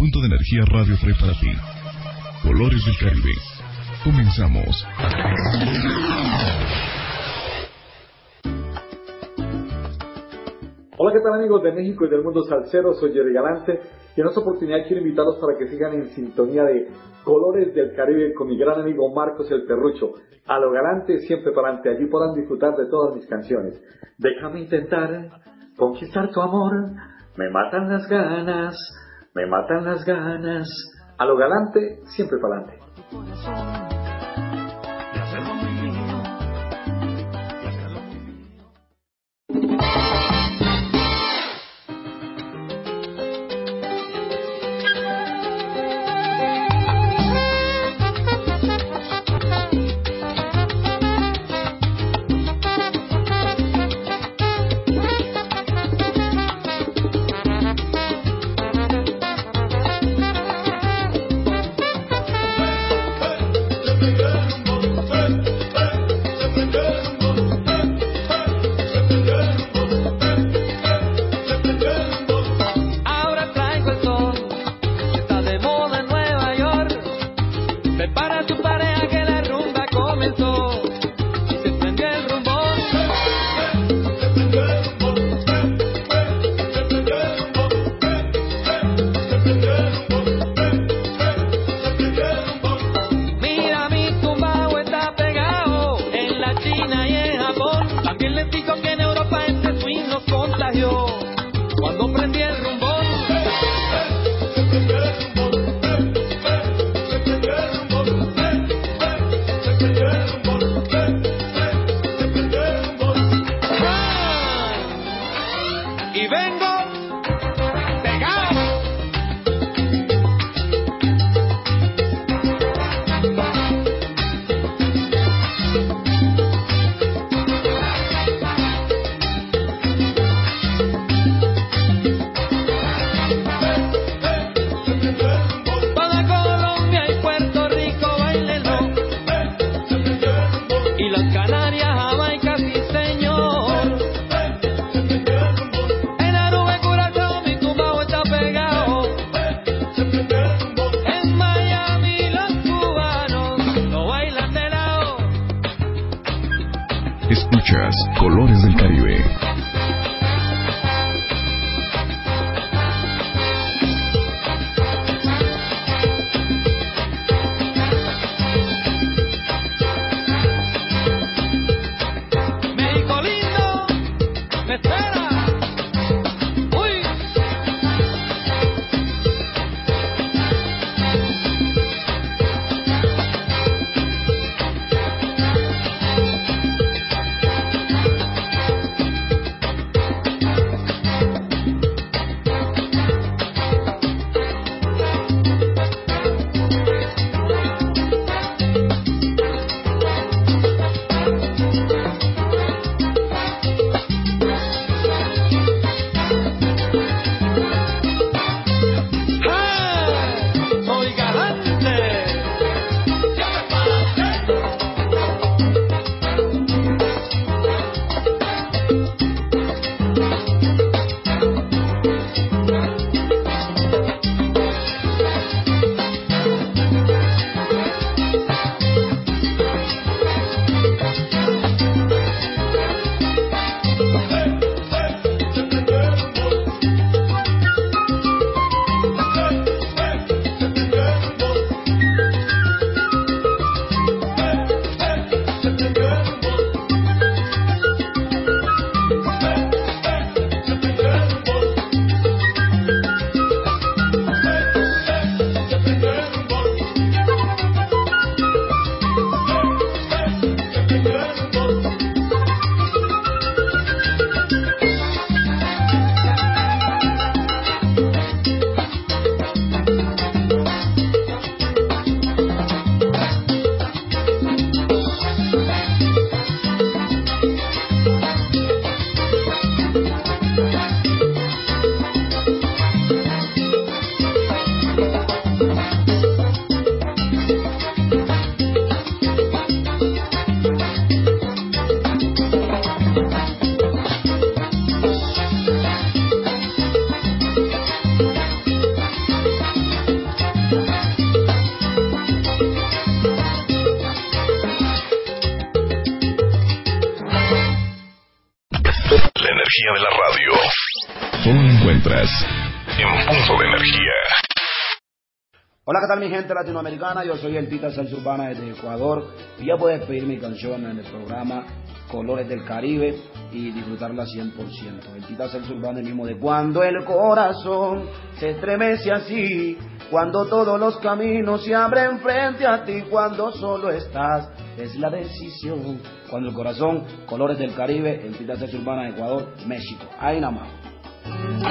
Punto de energía Radio trae para ti. Colores del Caribe. Comenzamos. Hola, ¿qué tal amigos de México y del mundo salsero? Soy Jerry Galante y en esta oportunidad quiero invitarlos para que sigan en sintonía de Colores del Caribe con mi gran amigo Marcos el Perrucho. A lo galante, siempre para adelante. Allí podrán disfrutar de todas mis canciones. Déjame intentar conquistar tu amor. Me matan las ganas, me matan las ganas. A lo galante, siempre para adelante. Mi gente latinoamericana? Yo soy el Tita Salsa Urbana desde Ecuador y ya puedes pedir mi canción en el programa Colores del Caribe y disfrutarla 100%. El Tita Salsa Urbana el mismo de cuando el corazón se estremece así, cuando todos los caminos se abren frente a ti, cuando solo estás, es la decisión. Cuando el corazón, Colores del Caribe, el Tita Salsa Urbana de Ecuador, México. Ahí nada más.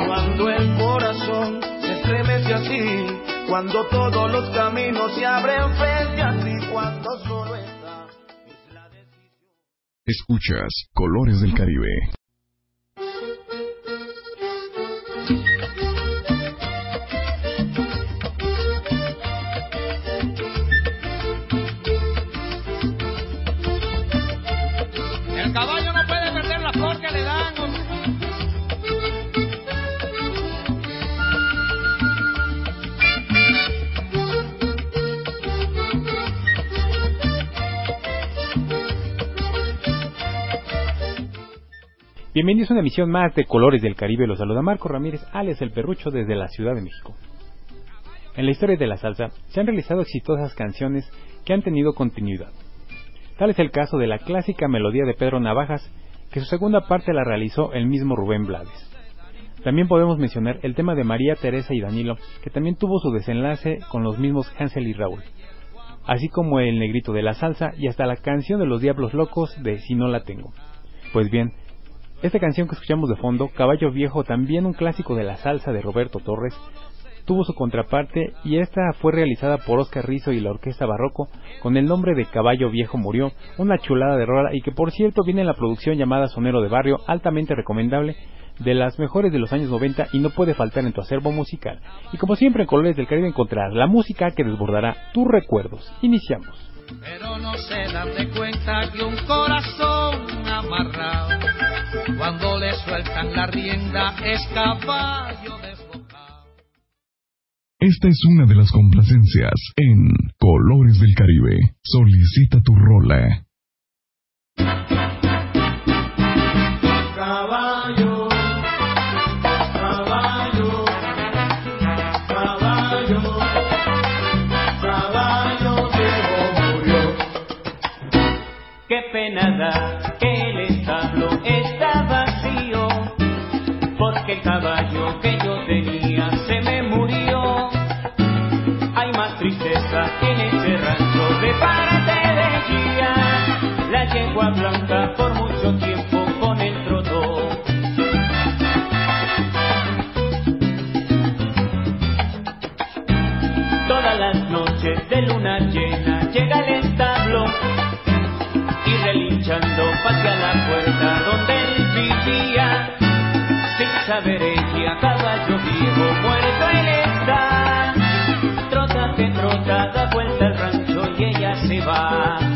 Cuando el corazón se estremece así, cuando todos los caminos se abren frente a ti, cuando solo está. Es la decisión. Escuchas Colores del Caribe. Bienvenidos a una emisión más de Colores del Caribe. Los saluda Marco Ramírez, alias El Perrucho, desde la Ciudad de México. En la historia de la salsa se han realizado exitosas canciones que han tenido continuidad. Tal es el caso de la clásica melodía de Pedro Navajas, que su segunda parte la realizó el mismo Rubén Blades. También podemos mencionar el tema de María Teresa y Danilo, que también tuvo su desenlace con los mismos Hansel y Raúl, así como el negrito de la salsa y hasta la canción de los Diablos Locos de Si no la tengo. Pues bien, esta canción que escuchamos de fondo, Caballo Viejo, también un clásico de la salsa de Roberto Torres, tuvo su contraparte y esta fue realizada por Oscar Rizo y la Orquesta Barroco con el nombre de Caballo Viejo Murió, una chulada de rola y que por cierto viene en la producción llamada Sonero de Barrio, altamente recomendable, de las mejores de los años 90 y no puede faltar en tu acervo musical. Y como siempre en Colores del Caribe encontrarás la música que desbordará tus recuerdos. Iniciamos. Pero no se dan de cuenta que un corazón amarrado, cuando le sueltan la rienda, es caballo desbocado. Esta es una de las complacencias en Colores del Caribe. Solicita tu rola. Caballo que yo tenía se me murió. Hay más tristeza en ese rancho de parte de guía, la yegua blanca por mucho tiempo con el trotó. Todas las noches de luna llena llega el establo y relinchando hacia la puerta donde él vivía. Sin saber ella, caballo viejo, muerto él está. Trota que trota, da vuelta al rancho y ella se va.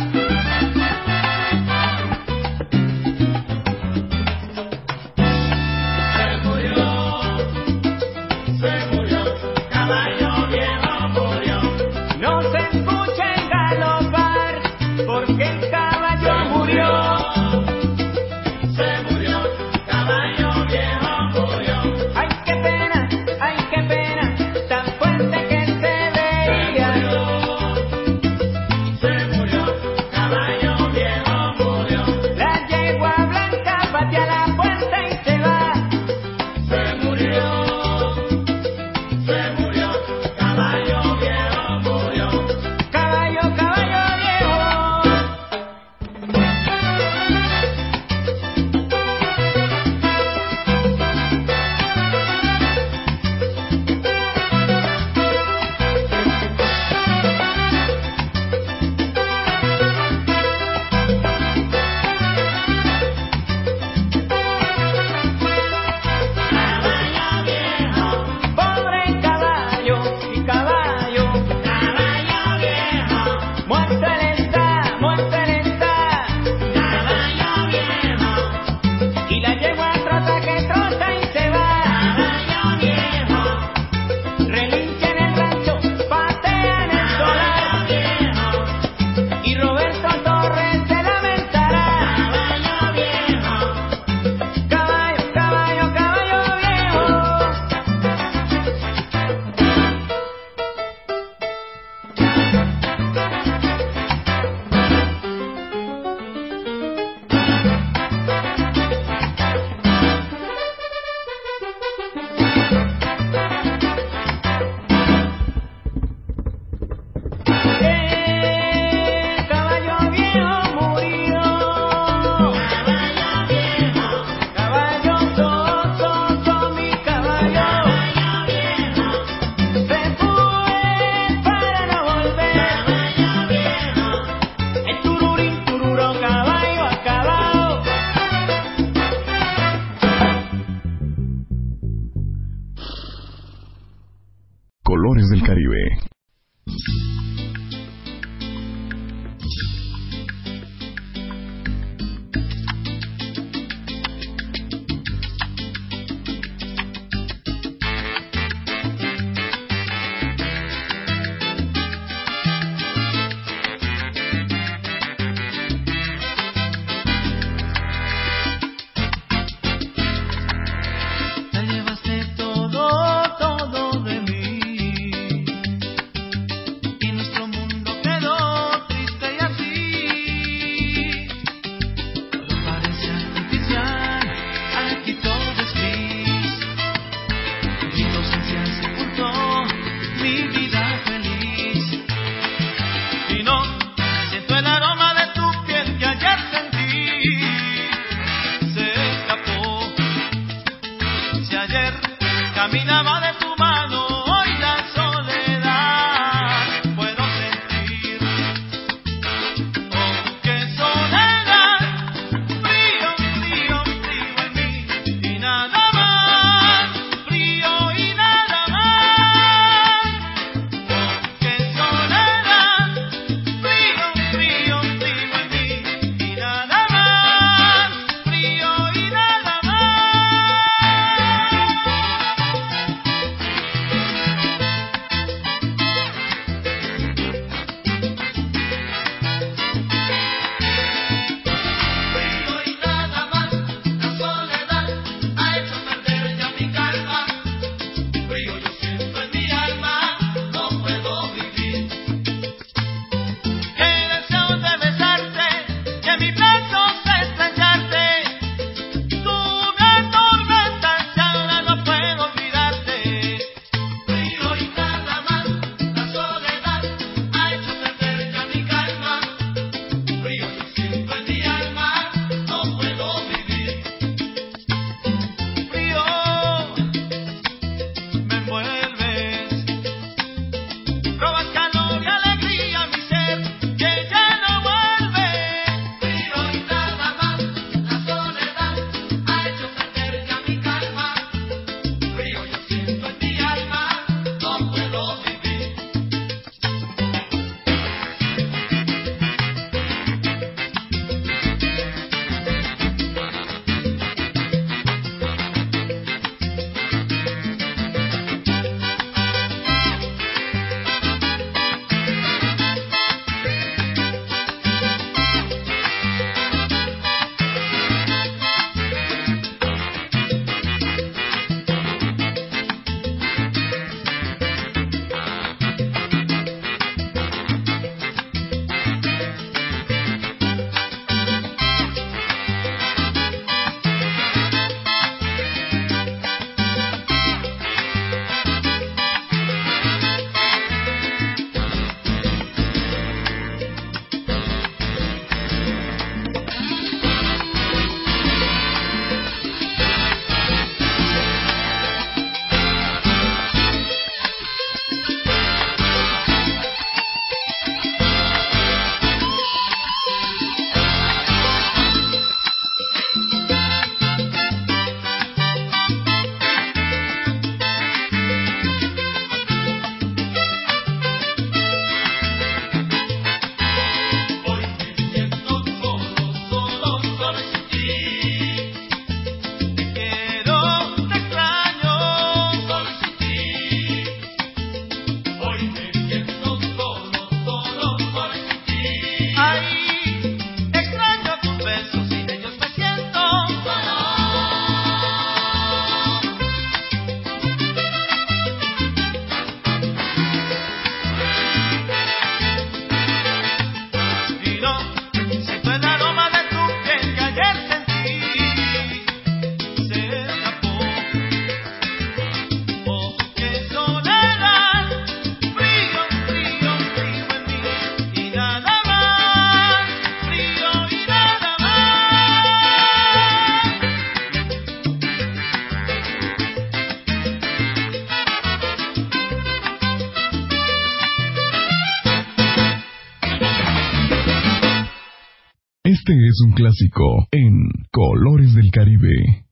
Es un clásico en Colores del Caribe.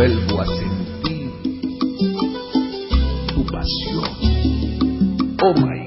Vuelvo a sentir tu pasión. Oh my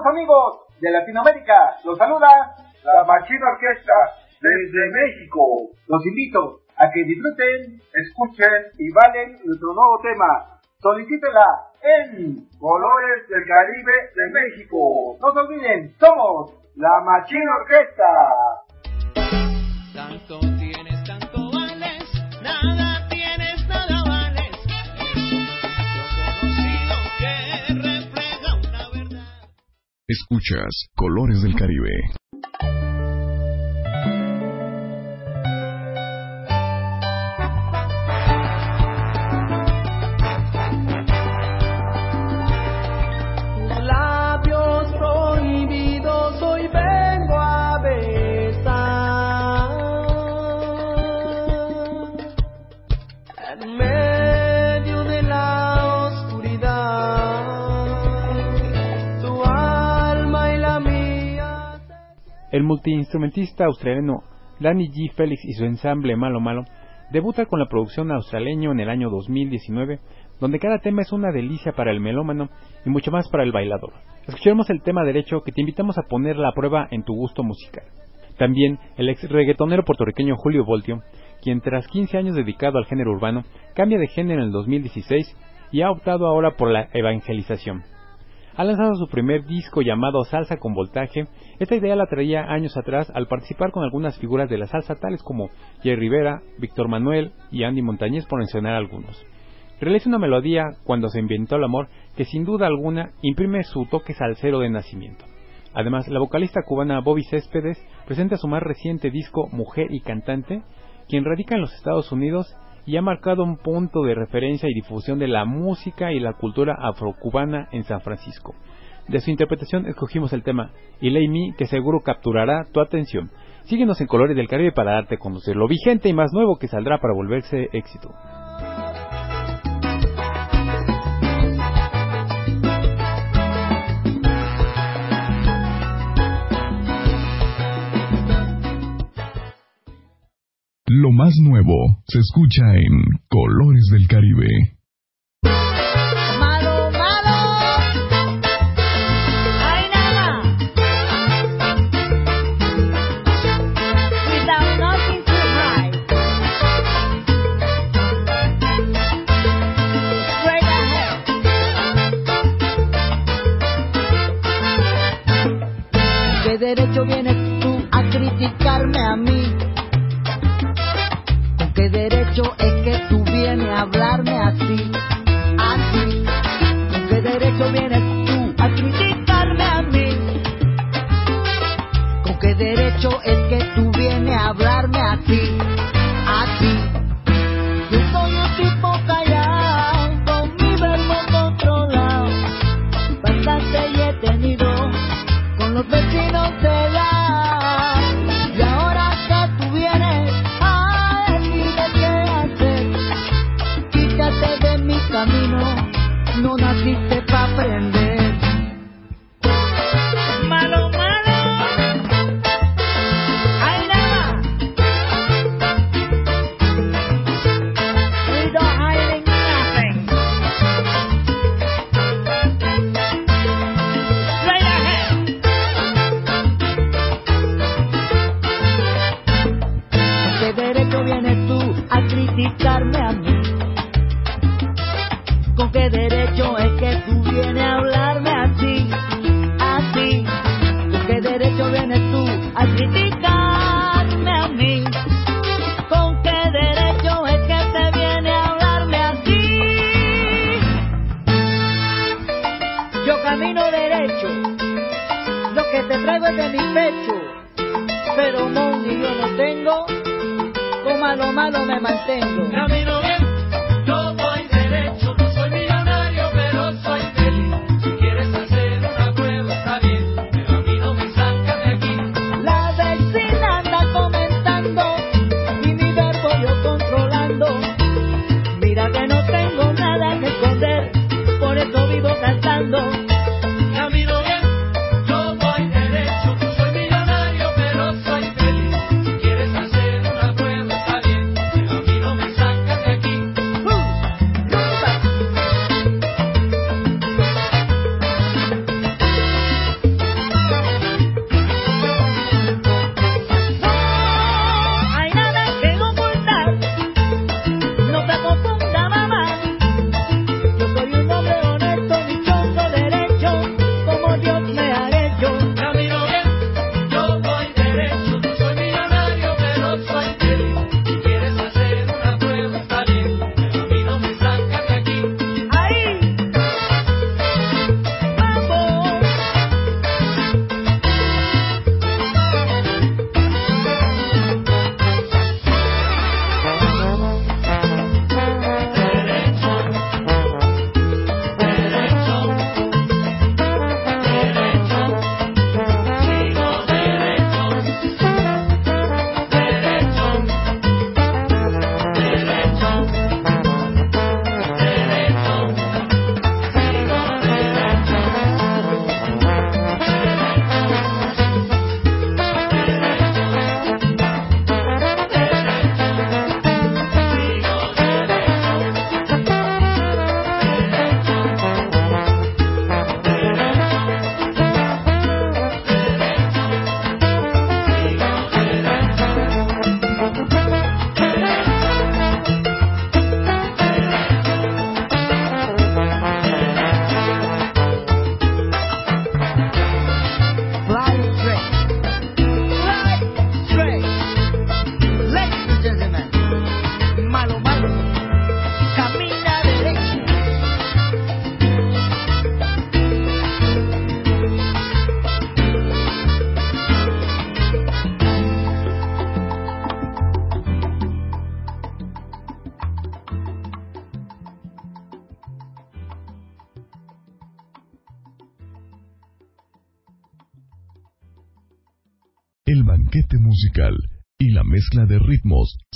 Amigos de Latinoamérica, los saluda la Machina Orquesta desde México. Los invito a que disfruten, escuchen y valen nuestro nuevo tema. Solicítela en Colores del Caribe de México. No se olviden, somos la Machina Orquesta. Escuchas Colores del Caribe. El multiinstrumentista australiano Danny G. Felix y su ensamble Malo Malo debuta con la producción australeño en el año 2019, donde cada tema es una delicia para el melómano y mucho más para el bailador. Escuchemos el tema derecho que te invitamos a poner a prueba en tu gusto musical. También el ex reggaetonero puertorriqueño Julio Voltio, quien tras 15 años dedicado al género urbano, cambia de género en el 2016 y ha optado ahora por la evangelización. Ha lanzado su primer disco llamado Salsa con Voltaje. Esta idea la traía años atrás al participar con algunas figuras de la salsa tales como Jerry Rivera, Víctor Manuel y Andy Montañez por mencionar algunos. Realiza una melodía cuando se inventó el amor que sin duda alguna imprime su toque salsero de nacimiento. Además, la vocalista cubana Bobby Céspedes presenta su más reciente disco Mujer y Cantante, quien radica en los Estados Unidos y ha marcado un punto de referencia y difusión de la música y la cultura afrocubana en San Francisco. De su interpretación escogimos el tema Ilay Me, que seguro capturará tu atención. Síguenos en Colores del Caribe para darte a conocer lo vigente y más nuevo que saldrá para volverse éxito. Más nuevo se escucha en Colores del Caribe. Traigo es mi pecho, pero money yo no tengo, con malo malo me mantengo.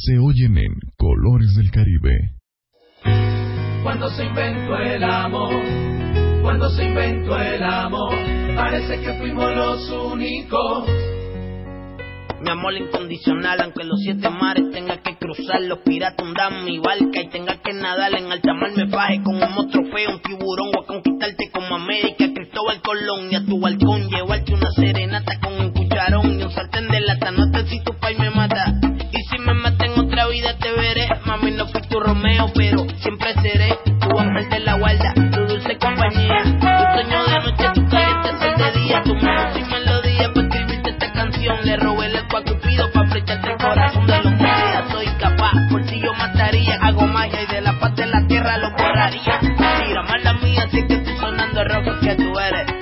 Se oyen en Colores del Caribe. Cuando se inventó el amor, cuando se inventó el amor, parece que fuimos los únicos. Mi amor incondicional, aunque los siete mares tenga que cruzar, los piratas hundan mi barca y tenga que nadar en alta mar, me baje con un monstruo feo, un tiburón o a conquistarte como América, Cristóbal Colón y a tu balcón llevarte una serenata con un cucharón y un sartén de lata, no te si tu pai me mata. Veré, mami no fui tu Romeo, pero siempre seré tu ángel de la guarda, tu dulce compañía, tu sueño de noche, tu caliente ser de día, tu música y melodía para escribirte esta canción, le robé el cual cupido para flecharte el corazón de días soy capaz, por si yo mataría, hago magia y de la paz de la tierra lo borraría. Mira, mala mía, así que estoy sonando rojo que tú eres,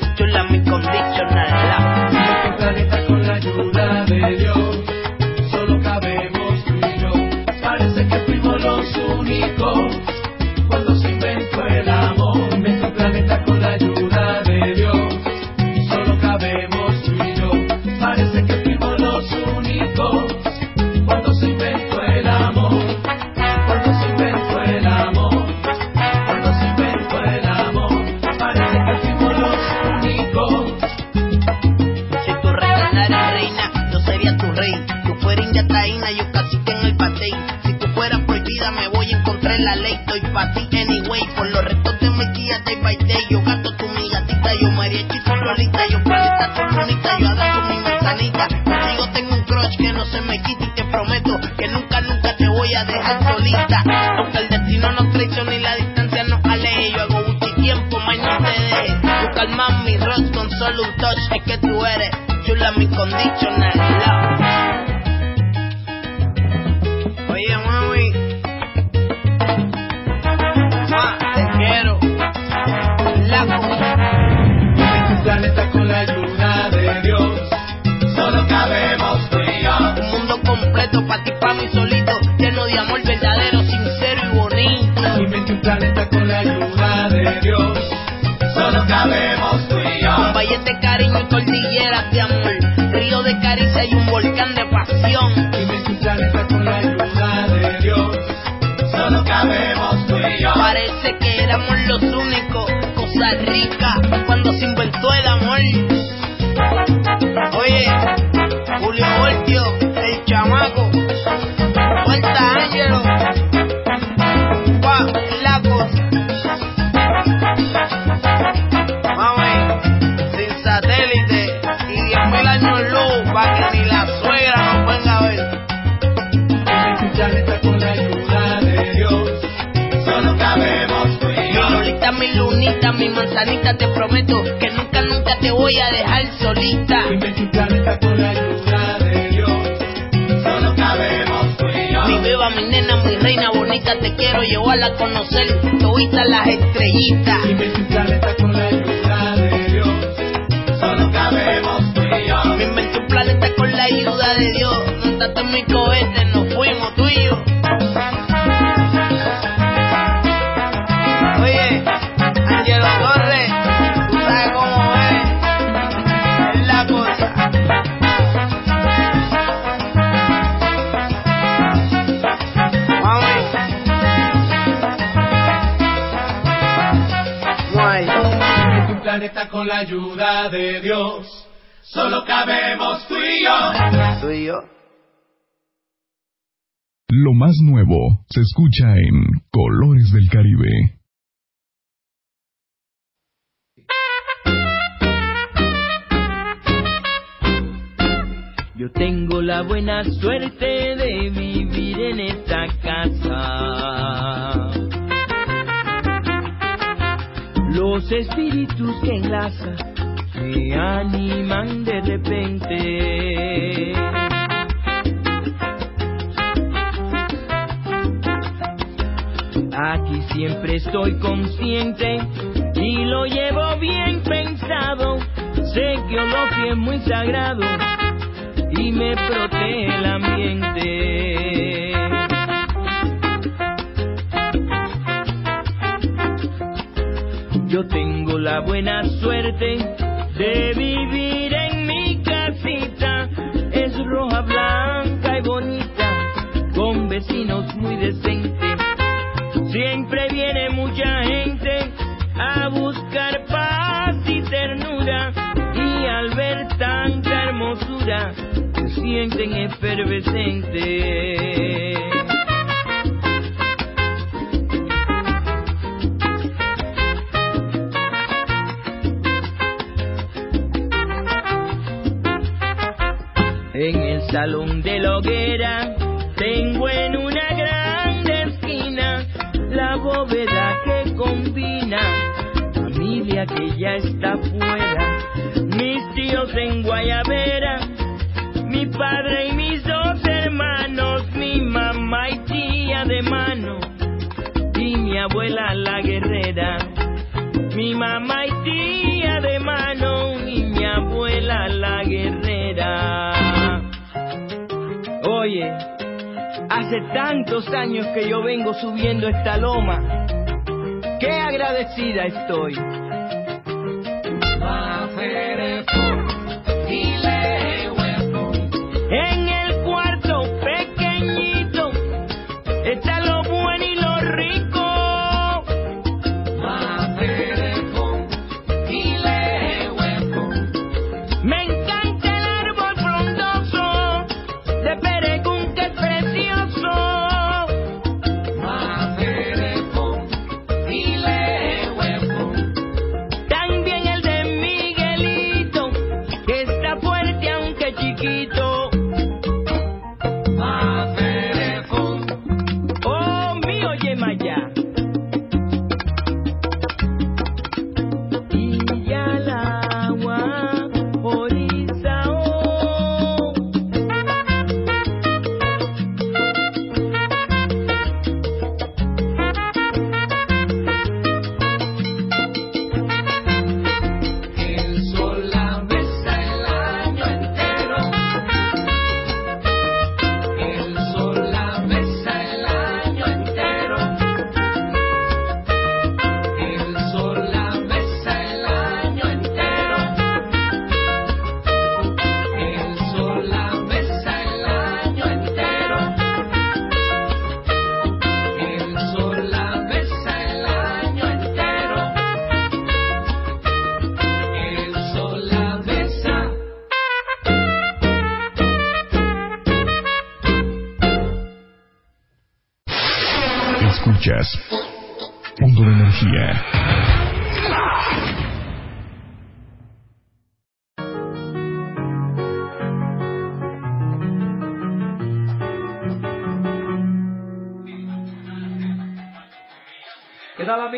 mi mi manzanita, te prometo que nunca, nunca te voy a dejar solita. Un planeta con la ayuda de Dios, solo cabemos tú y yo. Mi beba, mi nena, mi reina bonita, te quiero llevarla a conocer toditas las estrellitas. Invente un planeta con la ayuda de Dios, solo cabemos tú y yo. Me inventé un planeta con la ayuda de Dios. Montate en mi cohete, nos fuimos tú y yo. Planeta con la ayuda de Dios, solo cabemos tú y yo. Tú y yo. Lo más nuevo se escucha en Colores del Caribe. Yo tengo la buena suerte de vivir en esta casa. Los espíritus que enlazan me animan de repente. Aquí siempre estoy consciente y lo llevo bien pensado. Sé que Olofi es muy sagrado y me protege el ambiente. Yo tengo la buena suerte de vivir en mi casita. Es roja, blanca y bonita, con vecinos muy decentes. Siempre viene mucha gente a buscar paz y ternura. Y al ver tanta hermosura, se sienten efervescentes. Salón de la hoguera. Tengo en una grande esquina la bóveda que combina. Familia que ya está fuera, mis tíos en Guayavera, mi padre y mis dos hermanos, mi mamá y tía de mano. Y mi abuela la guerrera, mi mamá y tía Oye, hace tantos años que yo vengo subiendo esta loma. Qué agradecida estoy.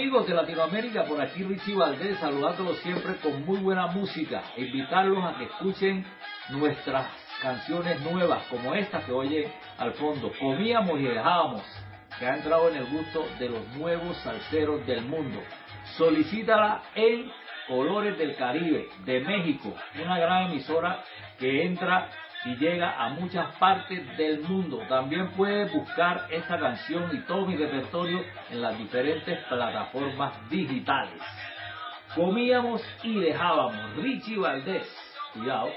Amigos de Latinoamérica? Por aquí Richie Valdés saludándolos siempre con muy buena música. E invitarlos a que escuchen nuestras canciones nuevas como esta que oye al fondo. Comíamos y dejábamos, que ha entrado en el gusto de los nuevos salseros del mundo. Solicítala en Colores del Caribe de México, una gran emisora que entra y llega a muchas partes del mundo. También puedes buscar esta canción y todo mi repertorio en las diferentes plataformas digitales. Comíamos y dejábamos. Richie Valdés. Cuidado.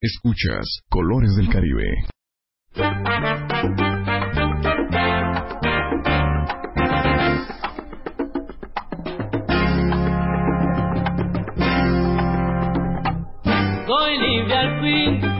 Escuchas Colores del Caribe. Soy libre al fin,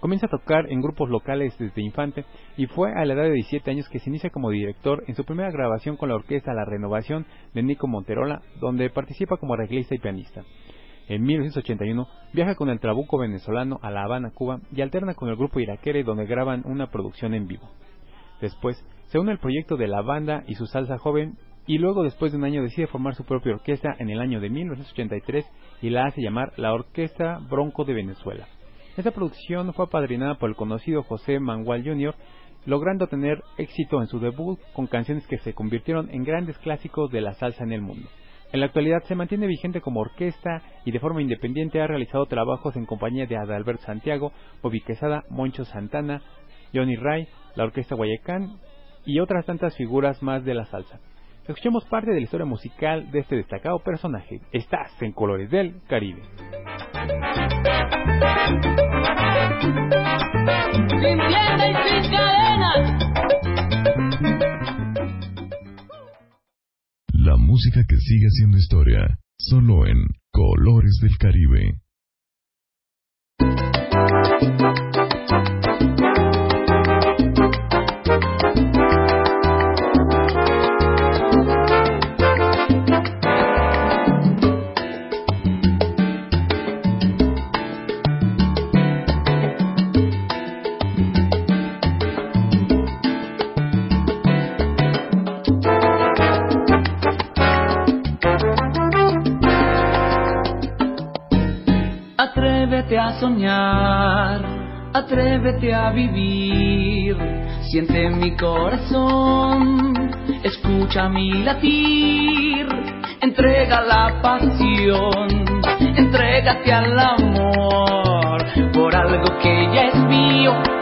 Comienza a tocar en grupos locales desde infante y fue a la edad de 17 años que se inicia como director en su primera grabación con la orquesta La Renovación de Nico Monterola, donde participa como arreglista y pianista. En 1981 viaja con el trabuco venezolano a La Habana, Cuba, y alterna con el grupo Iraquere donde graban una producción en vivo. Después se une al proyecto de la banda y su salsa joven y luego después de un año decide formar su propia orquesta en el año de 1983 y la hace llamar la Orquesta Bronco de Venezuela. Esta producción fue apadrinada por el conocido José Mangual Jr., logrando tener éxito en su debut con canciones que se convirtieron en grandes clásicos de la salsa en el mundo. En la actualidad se mantiene vigente como orquesta y de forma independiente ha realizado trabajos en compañía de Adalbert Santiago, Bobby Quesada, Moncho Santana, Johnny Ray, la Orquesta Guayacán y otras tantas figuras más de la salsa escuchemos parte de la historia musical de este destacado personaje. Estás en Colores del Caribe. La música que sigue siendo historia, solo en Colores del Caribe. Atrévete a soñar, atrévete a vivir. Siente mi corazón, escucha mi latir. Entrega la pasión, entrégate al amor por algo que ya es mío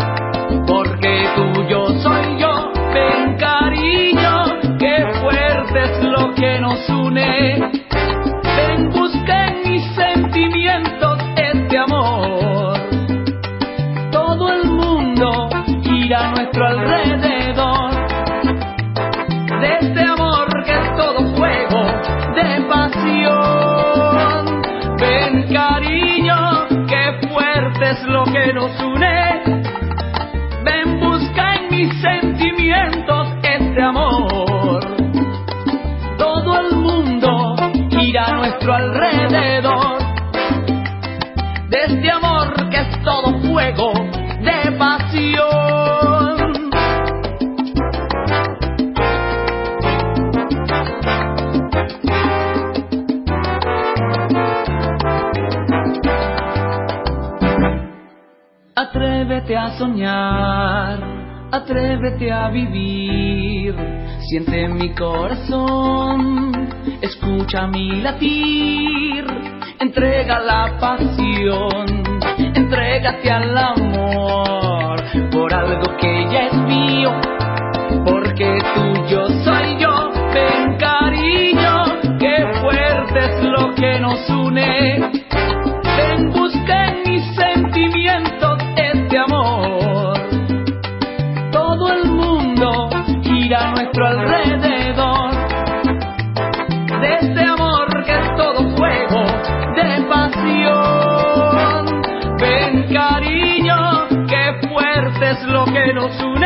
atrévete a vivir. Siente mi corazón, escucha mi latir. Entrega la pasión, entrégate al amor por algo que ya es mío, porque tuyo soy. que no.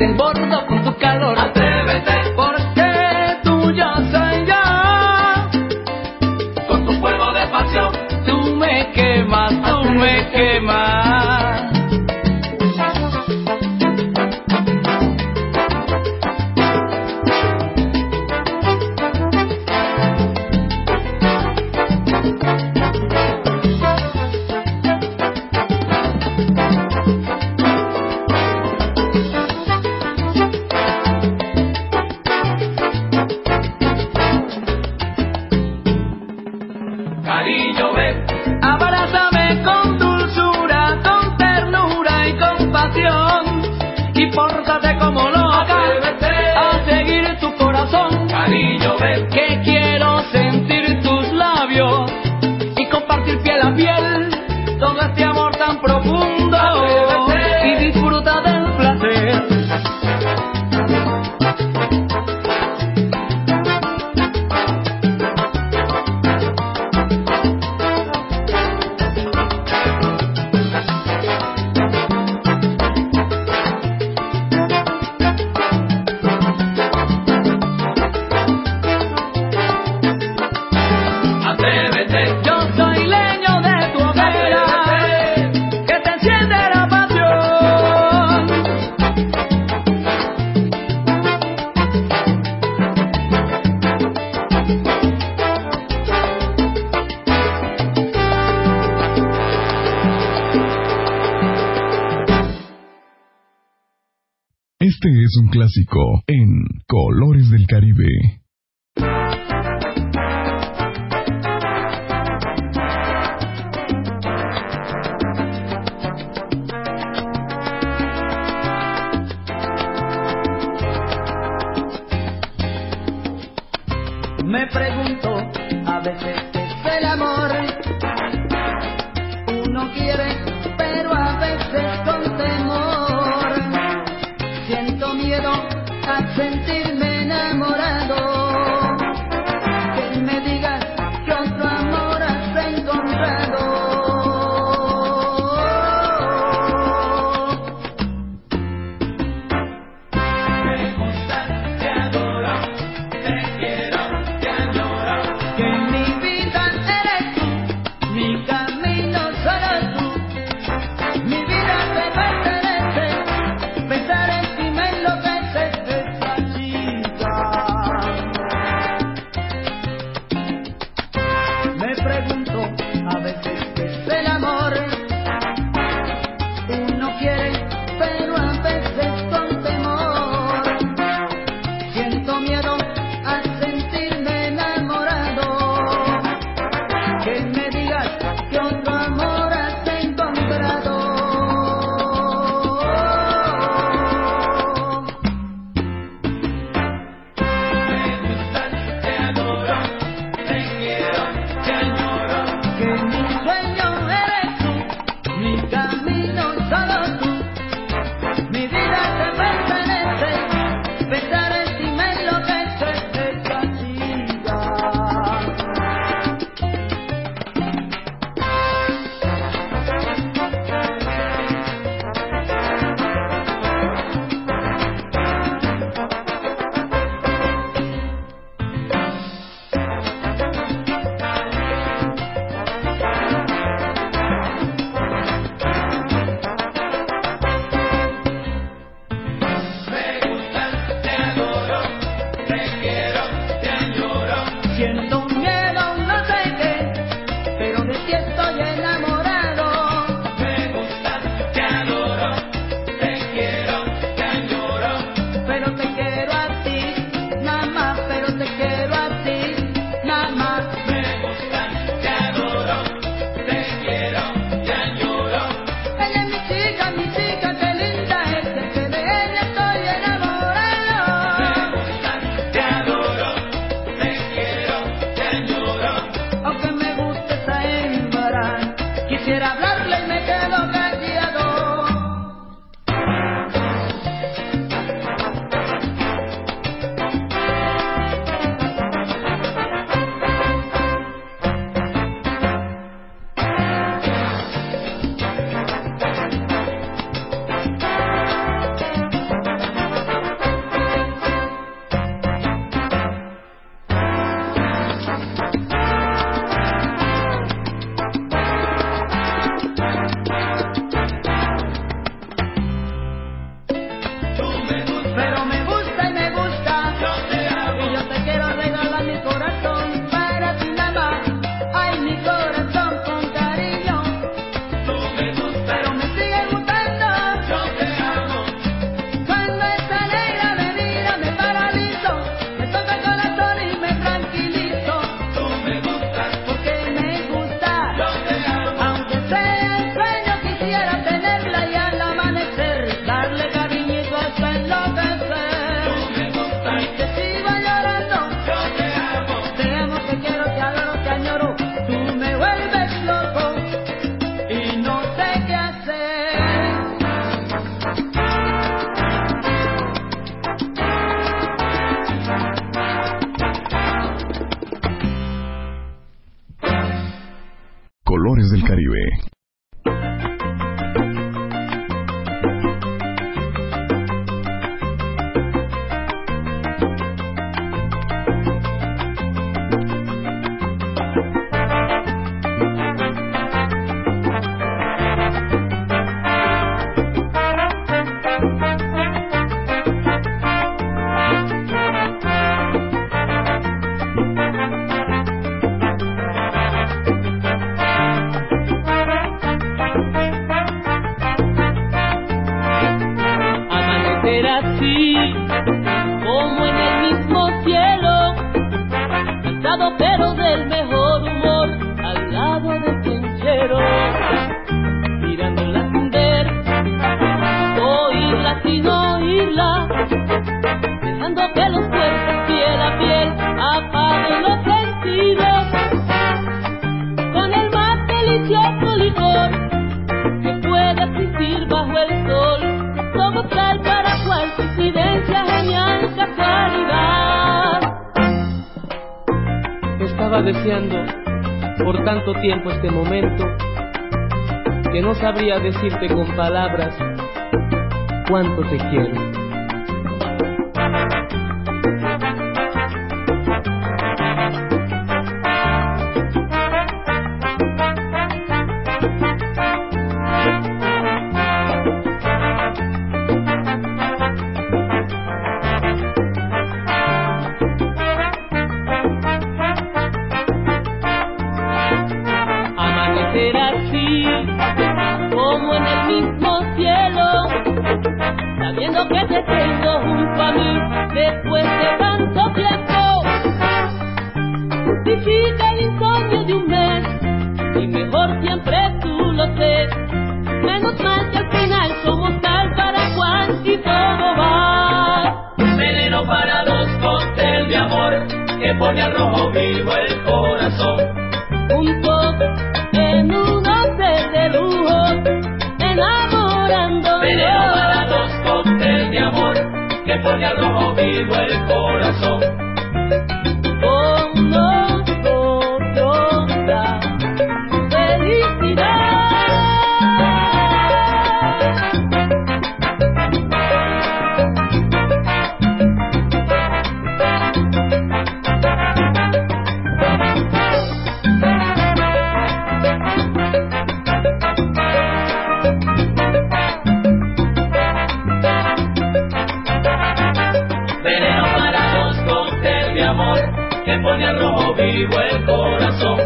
den clásico en Colores del Caribe. Deseando por tanto tiempo este momento que no sabría decirte con palabras cuánto te quiero. Amor que pone al rojo vivo el corazón.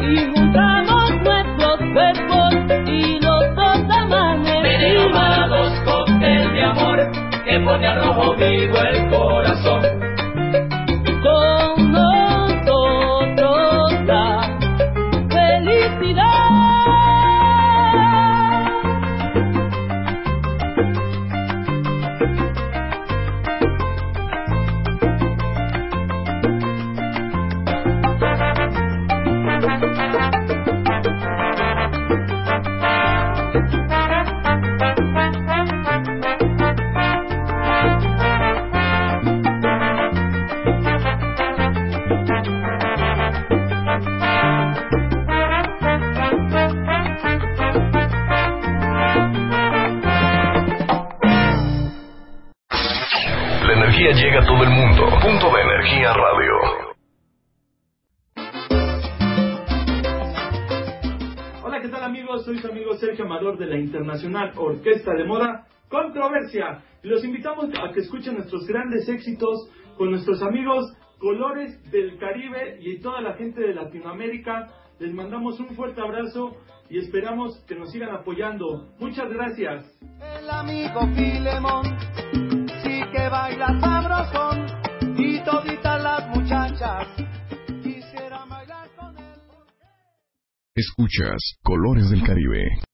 Y juntamos nuestros cuerpos y los dos Veneno para amanecimos. dos cóctel de amor que pone al rojo vivo el Controversia. Los invitamos a que escuchen nuestros grandes éxitos con nuestros amigos Colores del Caribe y toda la gente de Latinoamérica. Les mandamos un fuerte abrazo y esperamos que nos sigan apoyando. Muchas gracias. El amigo Filemón, sí que baila sabrosón y toditas las muchachas quisieran bailar con él. Escuchas Colores del Caribe.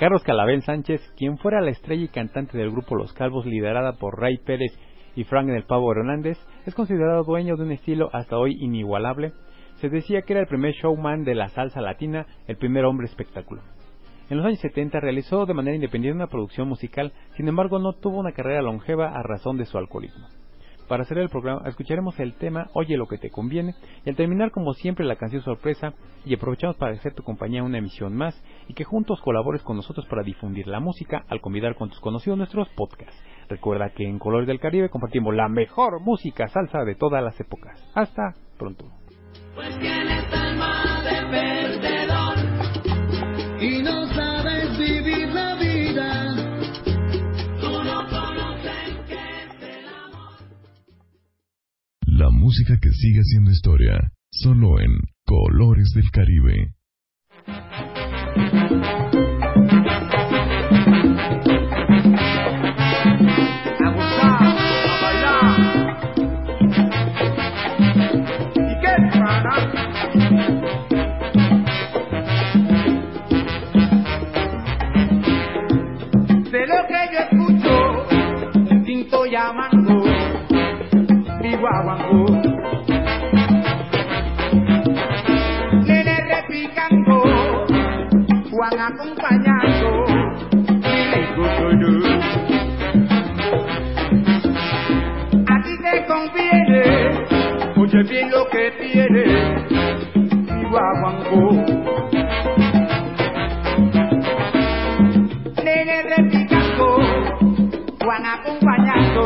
Carlos Calabel Sánchez, quien fuera la estrella y cantante del grupo Los Calvos liderada por Ray Pérez y Frank del Pavo Hernández, es considerado dueño de un estilo hasta hoy inigualable. Se decía que era el primer showman de la salsa latina, el primer hombre espectáculo. En los años 70 realizó de manera independiente una producción musical, sin embargo no tuvo una carrera longeva a razón de su alcoholismo. Para cerrar el programa escucharemos el tema Oye lo que te conviene y al terminar como siempre la canción sorpresa y aprovechamos para hacer tu compañía una emisión más y que juntos colabores con nosotros para difundir la música al convidar con tus conocidos nuestros podcasts. Recuerda que en Colores del Caribe compartimos la mejor música salsa de todas las épocas. Hasta pronto. Pues tienes de perdedor y no sabes vivir la vida. La música que sigue siendo historia, solo en Colores del Caribe. Acompañando. A ti te conviene, oye bien lo que tiene mi guaguancó. Nene repicando, Juan acompañando.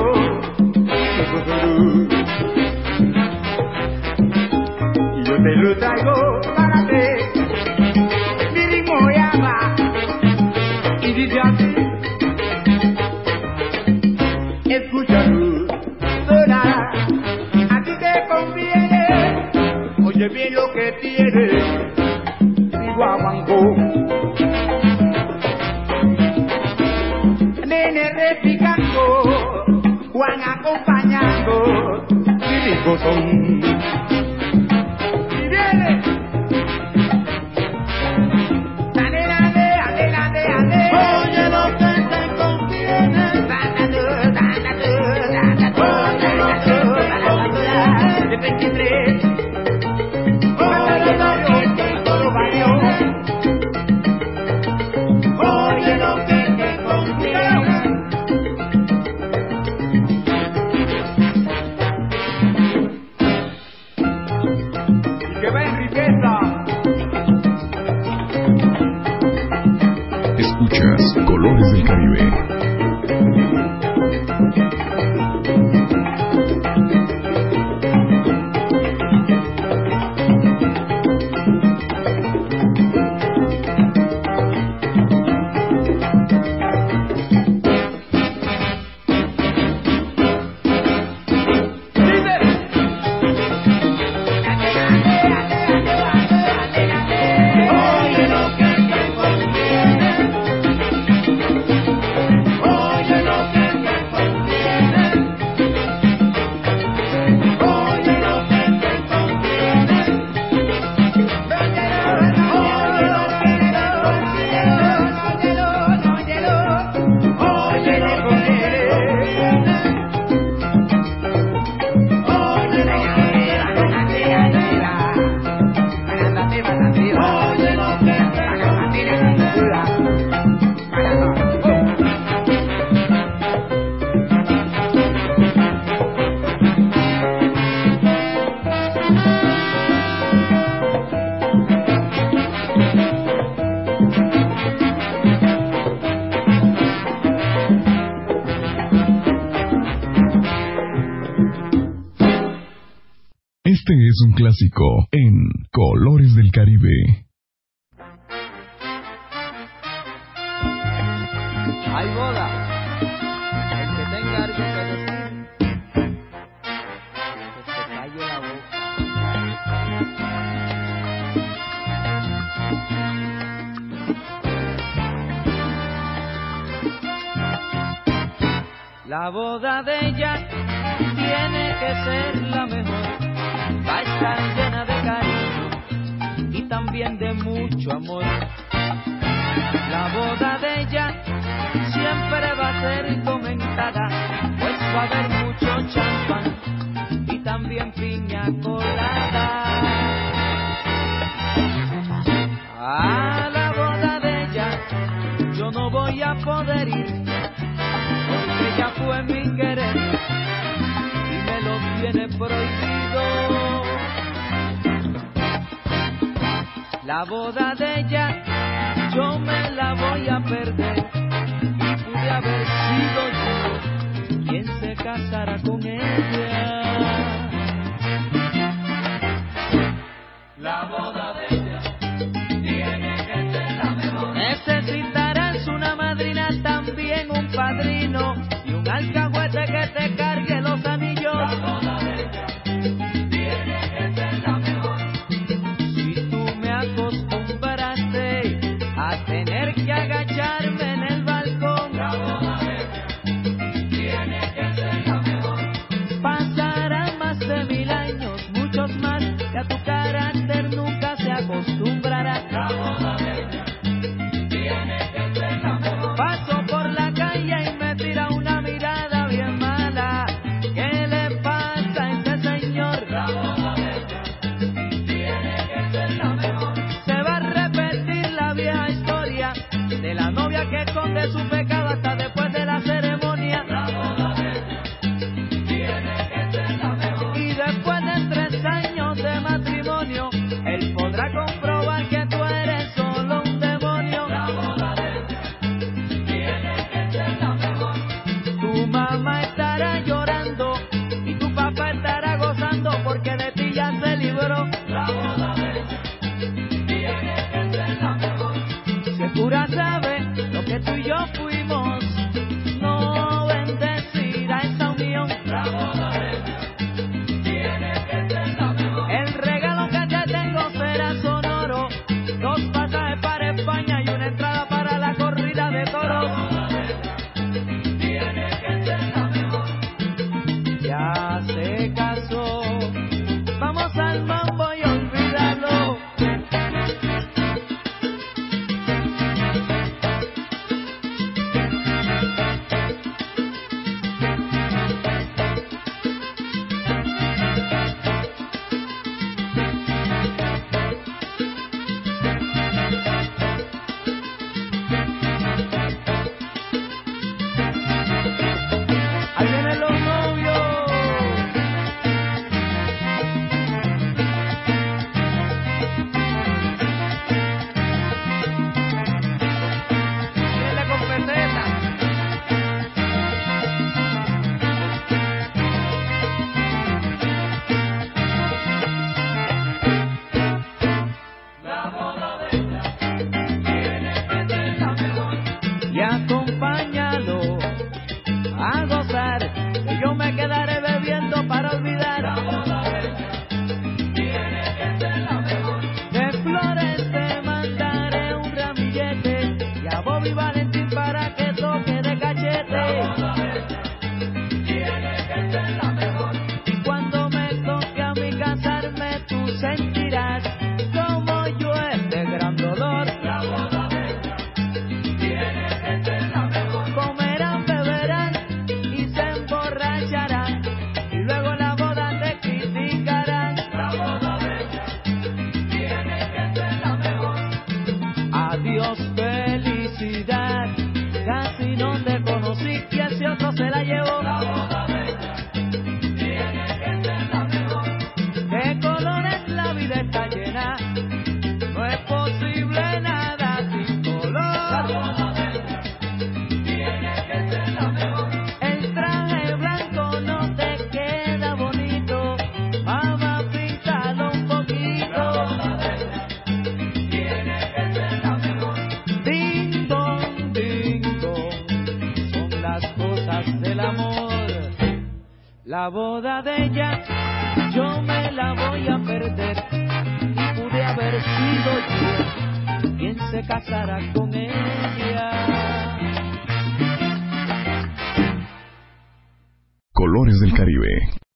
Y yo te lo traigo bien lo que tiene, guaguancó. Nene replicando, Juan acompañando, mi un clásico en Colores del Caribe.